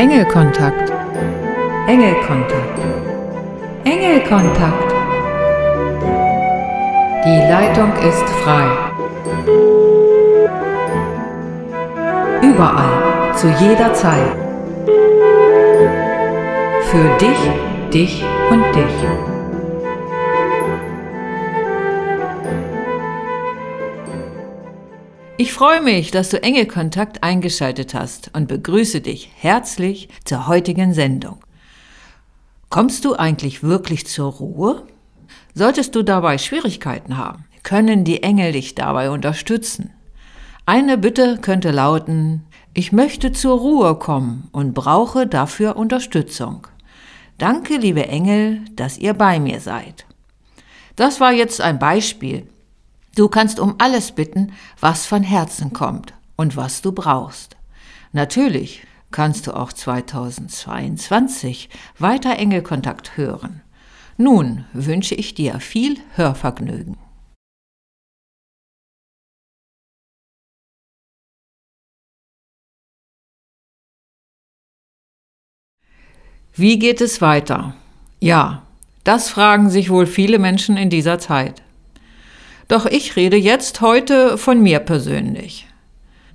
Engelkontakt. Engelkontakt. Engelkontakt. Die Leitung ist frei. Überall, zu jeder Zeit. Für dich, dich und dich. Ich freue mich, dass du Engelkontakt eingeschaltet hast und begrüße dich herzlich zur heutigen Sendung. Kommst du eigentlich wirklich zur Ruhe? Solltest du dabei Schwierigkeiten haben, können die Engel dich dabei unterstützen. Eine Bitte könnte lauten, ich möchte zur Ruhe kommen und brauche dafür Unterstützung. Danke, liebe Engel, dass ihr bei mir seid. Das war jetzt ein Beispiel. Du kannst um alles bitten, was von Herzen kommt und was du brauchst. Natürlich kannst du auch 2022 weiter Engelkontakt hören. Nun wünsche ich dir viel Hörvergnügen. Wie geht es weiter? Ja, das fragen sich wohl viele Menschen in dieser Zeit. Doch ich rede jetzt heute von mir persönlich.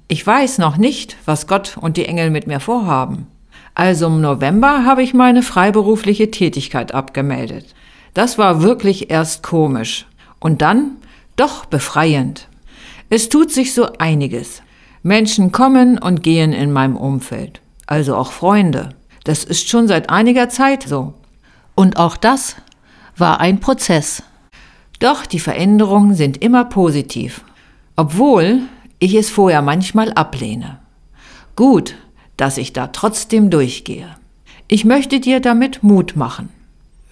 Ich weiß noch nicht, was Gott und die Engel mit mir vorhaben. Also im November habe ich meine freiberufliche Tätigkeit abgemeldet. Das war wirklich erst komisch und dann doch befreiend. Es tut sich so einiges. Menschen kommen und gehen in meinem Umfeld, also auch Freunde. Das ist schon seit einiger Zeit so. Und auch das war ein Prozess. Doch die Veränderungen sind immer positiv, obwohl ich es vorher manchmal ablehne. Gut, dass ich da trotzdem durchgehe. Ich möchte dir damit Mut machen.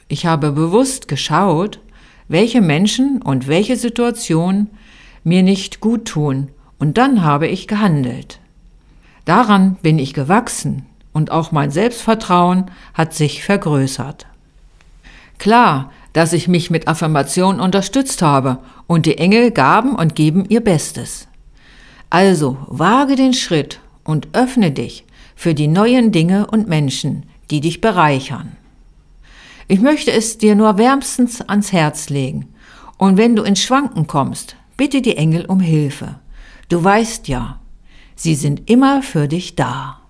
Ich habe bewusst geschaut, welche Menschen und welche Situationen mir nicht gut tun, und dann habe ich gehandelt. Daran bin ich gewachsen und auch mein Selbstvertrauen hat sich vergrößert. Klar, dass ich mich mit Affirmation unterstützt habe und die Engel gaben und geben ihr Bestes. Also wage den Schritt und öffne dich für die neuen Dinge und Menschen, die dich bereichern. Ich möchte es dir nur wärmstens ans Herz legen. Und wenn du ins Schwanken kommst, bitte die Engel um Hilfe. Du weißt ja, sie sind immer für dich da.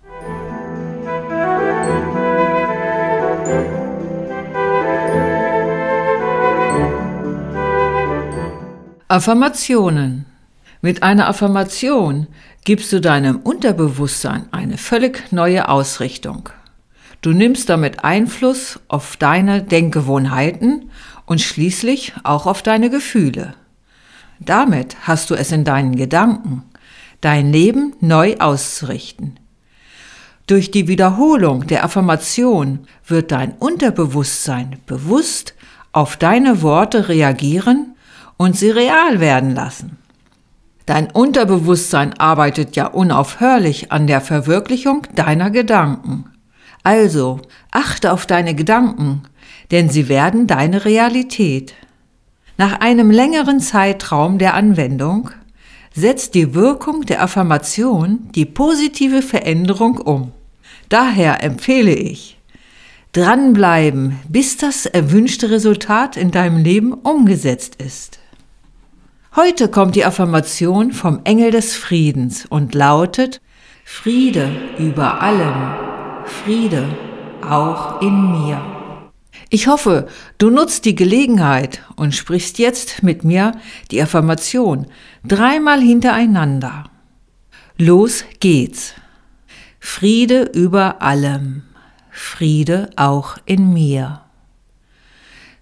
Affirmationen. Mit einer Affirmation gibst du deinem Unterbewusstsein eine völlig neue Ausrichtung. Du nimmst damit Einfluss auf deine Denkgewohnheiten und schließlich auch auf deine Gefühle. Damit hast du es in deinen Gedanken, dein Leben neu auszurichten. Durch die Wiederholung der Affirmation wird dein Unterbewusstsein bewusst auf deine Worte reagieren und sie real werden lassen. Dein Unterbewusstsein arbeitet ja unaufhörlich an der Verwirklichung deiner Gedanken. Also achte auf deine Gedanken, denn sie werden deine Realität. Nach einem längeren Zeitraum der Anwendung setzt die Wirkung der Affirmation die positive Veränderung um. Daher empfehle ich, dranbleiben, bis das erwünschte Resultat in deinem Leben umgesetzt ist. Heute kommt die Affirmation vom Engel des Friedens und lautet Friede über allem, Friede auch in mir. Ich hoffe, du nutzt die Gelegenheit und sprichst jetzt mit mir die Affirmation dreimal hintereinander. Los geht's. Friede über allem, Friede auch in mir.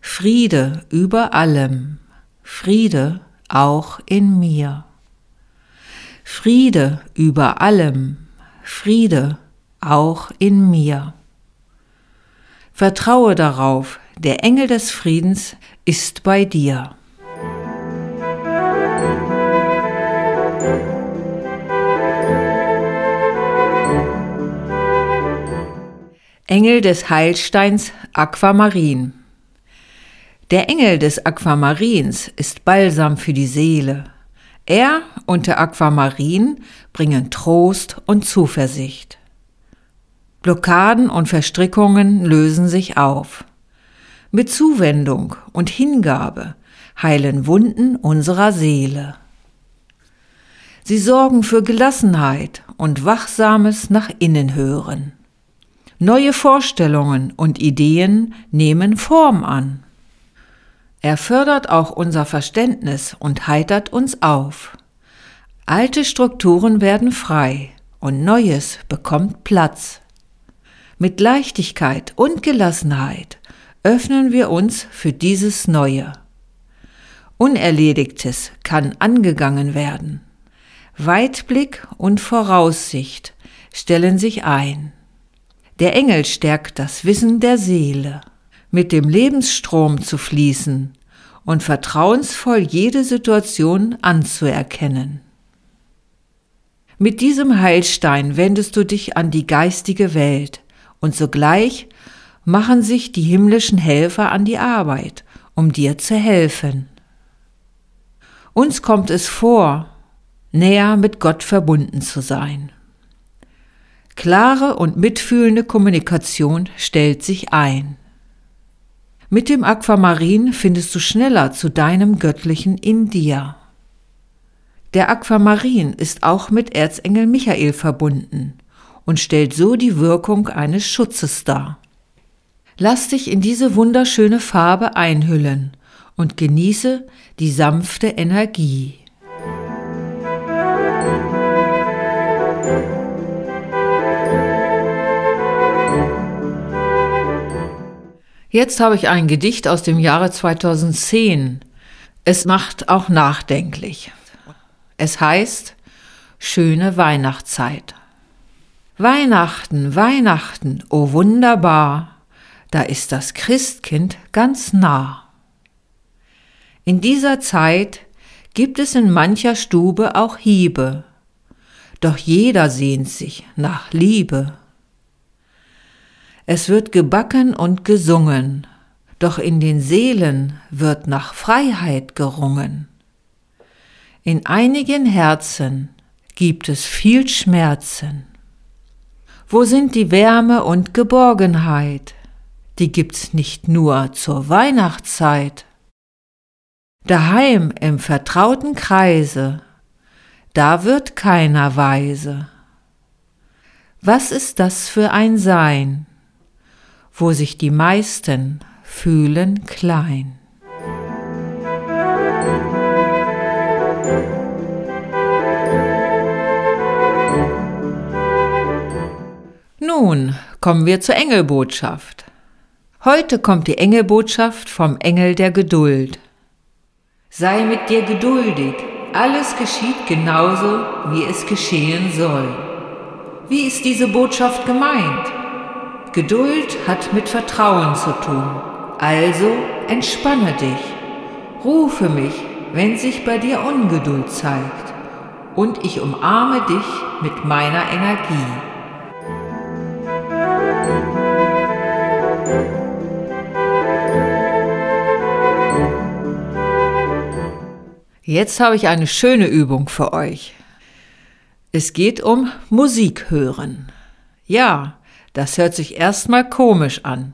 Friede über allem, Friede auch in mir. Friede über allem, Friede auch in mir. Vertraue darauf, der Engel des Friedens ist bei dir. Engel des Heilsteins Aquamarin der Engel des Aquamarins ist Balsam für die Seele. Er und der Aquamarin bringen Trost und Zuversicht. Blockaden und Verstrickungen lösen sich auf. Mit Zuwendung und Hingabe heilen Wunden unserer Seele. Sie sorgen für Gelassenheit und wachsames nach innen hören. Neue Vorstellungen und Ideen nehmen Form an. Er fördert auch unser Verständnis und heitert uns auf. Alte Strukturen werden frei und Neues bekommt Platz. Mit Leichtigkeit und Gelassenheit öffnen wir uns für dieses Neue. Unerledigtes kann angegangen werden. Weitblick und Voraussicht stellen sich ein. Der Engel stärkt das Wissen der Seele, mit dem Lebensstrom zu fließen und vertrauensvoll jede Situation anzuerkennen. Mit diesem Heilstein wendest du dich an die geistige Welt und sogleich machen sich die himmlischen Helfer an die Arbeit, um dir zu helfen. Uns kommt es vor, näher mit Gott verbunden zu sein. Klare und mitfühlende Kommunikation stellt sich ein. Mit dem Aquamarin findest du schneller zu deinem Göttlichen in dir. Der Aquamarin ist auch mit Erzengel Michael verbunden und stellt so die Wirkung eines Schutzes dar. Lass dich in diese wunderschöne Farbe einhüllen und genieße die sanfte Energie. Jetzt habe ich ein Gedicht aus dem Jahre 2010. Es macht auch nachdenklich. Es heißt Schöne Weihnachtszeit. Weihnachten, Weihnachten, o oh wunderbar, da ist das Christkind ganz nah. In dieser Zeit gibt es in mancher Stube auch Hiebe, doch jeder sehnt sich nach Liebe. Es wird gebacken und gesungen, doch in den Seelen wird nach Freiheit gerungen. In einigen Herzen gibt es viel Schmerzen. Wo sind die Wärme und Geborgenheit? Die gibt's nicht nur zur Weihnachtszeit. Daheim im vertrauten Kreise, da wird keiner weise. Was ist das für ein Sein? Wo sich die meisten fühlen klein. Nun kommen wir zur Engelbotschaft. Heute kommt die Engelbotschaft vom Engel der Geduld. Sei mit dir geduldig, alles geschieht genauso, wie es geschehen soll. Wie ist diese Botschaft gemeint? Geduld hat mit Vertrauen zu tun. Also entspanne dich. Rufe mich, wenn sich bei dir Ungeduld zeigt. Und ich umarme dich mit meiner Energie. Jetzt habe ich eine schöne Übung für euch. Es geht um Musik hören. Ja, das hört sich erstmal komisch an.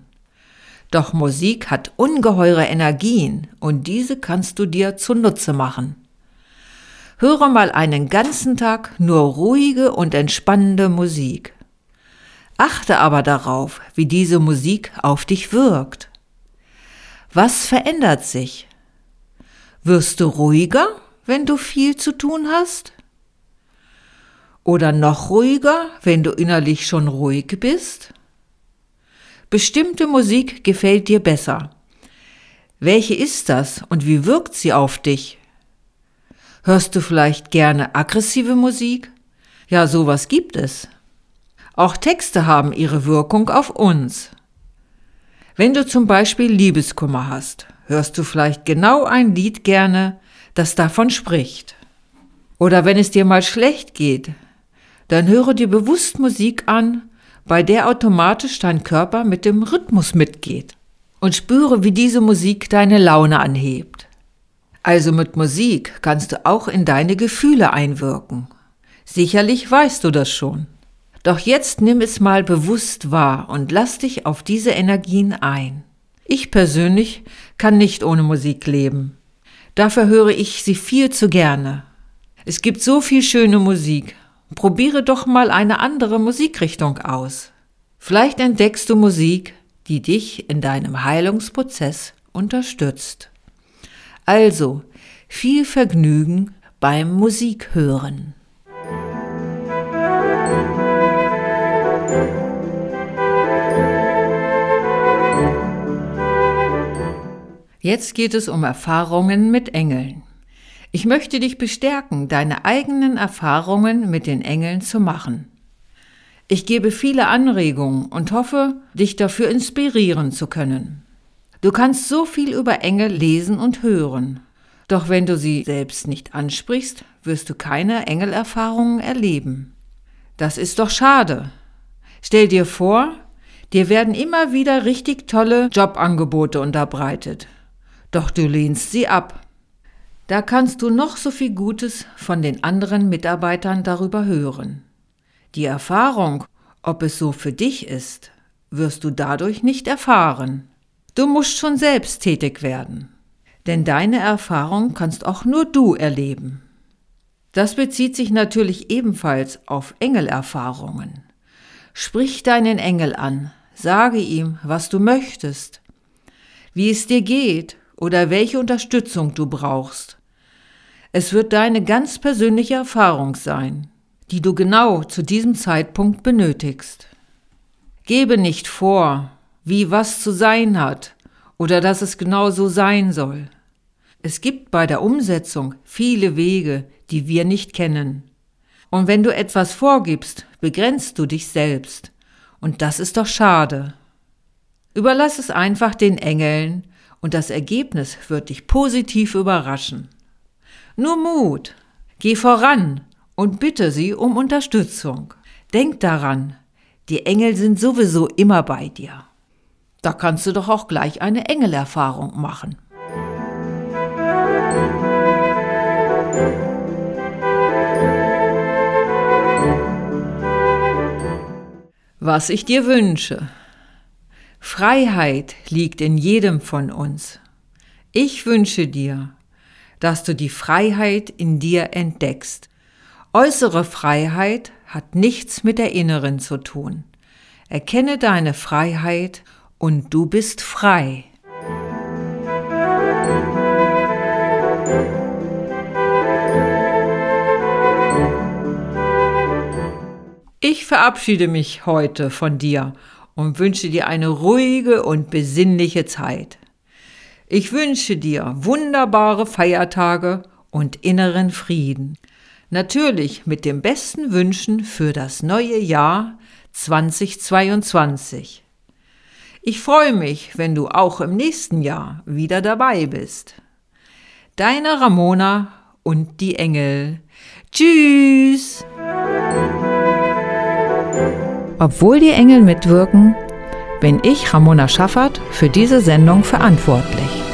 Doch Musik hat ungeheure Energien und diese kannst du dir zunutze machen. Höre mal einen ganzen Tag nur ruhige und entspannende Musik. Achte aber darauf, wie diese Musik auf dich wirkt. Was verändert sich? Wirst du ruhiger, wenn du viel zu tun hast? Oder noch ruhiger, wenn du innerlich schon ruhig bist? Bestimmte Musik gefällt dir besser. Welche ist das und wie wirkt sie auf dich? Hörst du vielleicht gerne aggressive Musik? Ja, sowas gibt es. Auch Texte haben ihre Wirkung auf uns. Wenn du zum Beispiel Liebeskummer hast, hörst du vielleicht genau ein Lied gerne, das davon spricht. Oder wenn es dir mal schlecht geht, dann höre dir bewusst Musik an, bei der automatisch dein Körper mit dem Rhythmus mitgeht und spüre, wie diese Musik deine Laune anhebt. Also mit Musik kannst du auch in deine Gefühle einwirken. Sicherlich weißt du das schon. Doch jetzt nimm es mal bewusst wahr und lass dich auf diese Energien ein. Ich persönlich kann nicht ohne Musik leben. Dafür höre ich sie viel zu gerne. Es gibt so viel schöne Musik. Probiere doch mal eine andere Musikrichtung aus. Vielleicht entdeckst du Musik, die dich in deinem Heilungsprozess unterstützt. Also, viel Vergnügen beim Musikhören. Jetzt geht es um Erfahrungen mit Engeln. Ich möchte dich bestärken, deine eigenen Erfahrungen mit den Engeln zu machen. Ich gebe viele Anregungen und hoffe, dich dafür inspirieren zu können. Du kannst so viel über Engel lesen und hören. Doch wenn du sie selbst nicht ansprichst, wirst du keine Engelerfahrungen erleben. Das ist doch schade. Stell dir vor, dir werden immer wieder richtig tolle Jobangebote unterbreitet. Doch du lehnst sie ab. Da kannst du noch so viel Gutes von den anderen Mitarbeitern darüber hören. Die Erfahrung, ob es so für dich ist, wirst du dadurch nicht erfahren. Du musst schon selbst tätig werden. Denn deine Erfahrung kannst auch nur du erleben. Das bezieht sich natürlich ebenfalls auf Engelerfahrungen. Sprich deinen Engel an, sage ihm, was du möchtest, wie es dir geht oder welche Unterstützung du brauchst. Es wird deine ganz persönliche Erfahrung sein, die du genau zu diesem Zeitpunkt benötigst. Gebe nicht vor, wie was zu sein hat oder dass es genau so sein soll. Es gibt bei der Umsetzung viele Wege, die wir nicht kennen. Und wenn du etwas vorgibst, begrenzt du dich selbst. Und das ist doch schade. Überlass es einfach den Engeln und das Ergebnis wird dich positiv überraschen. Nur Mut, geh voran und bitte sie um Unterstützung. Denk daran, die Engel sind sowieso immer bei dir. Da kannst du doch auch gleich eine Engelerfahrung machen. Was ich dir wünsche. Freiheit liegt in jedem von uns. Ich wünsche dir, dass du die Freiheit in dir entdeckst. Äußere Freiheit hat nichts mit der inneren zu tun. Erkenne deine Freiheit und du bist frei. Ich verabschiede mich heute von dir und wünsche dir eine ruhige und besinnliche Zeit. Ich wünsche dir wunderbare Feiertage und inneren Frieden. Natürlich mit den besten Wünschen für das neue Jahr 2022. Ich freue mich, wenn du auch im nächsten Jahr wieder dabei bist. Deine Ramona und die Engel. Tschüss! Obwohl die Engel mitwirken, bin ich, Ramona Schaffert, für diese Sendung verantwortlich.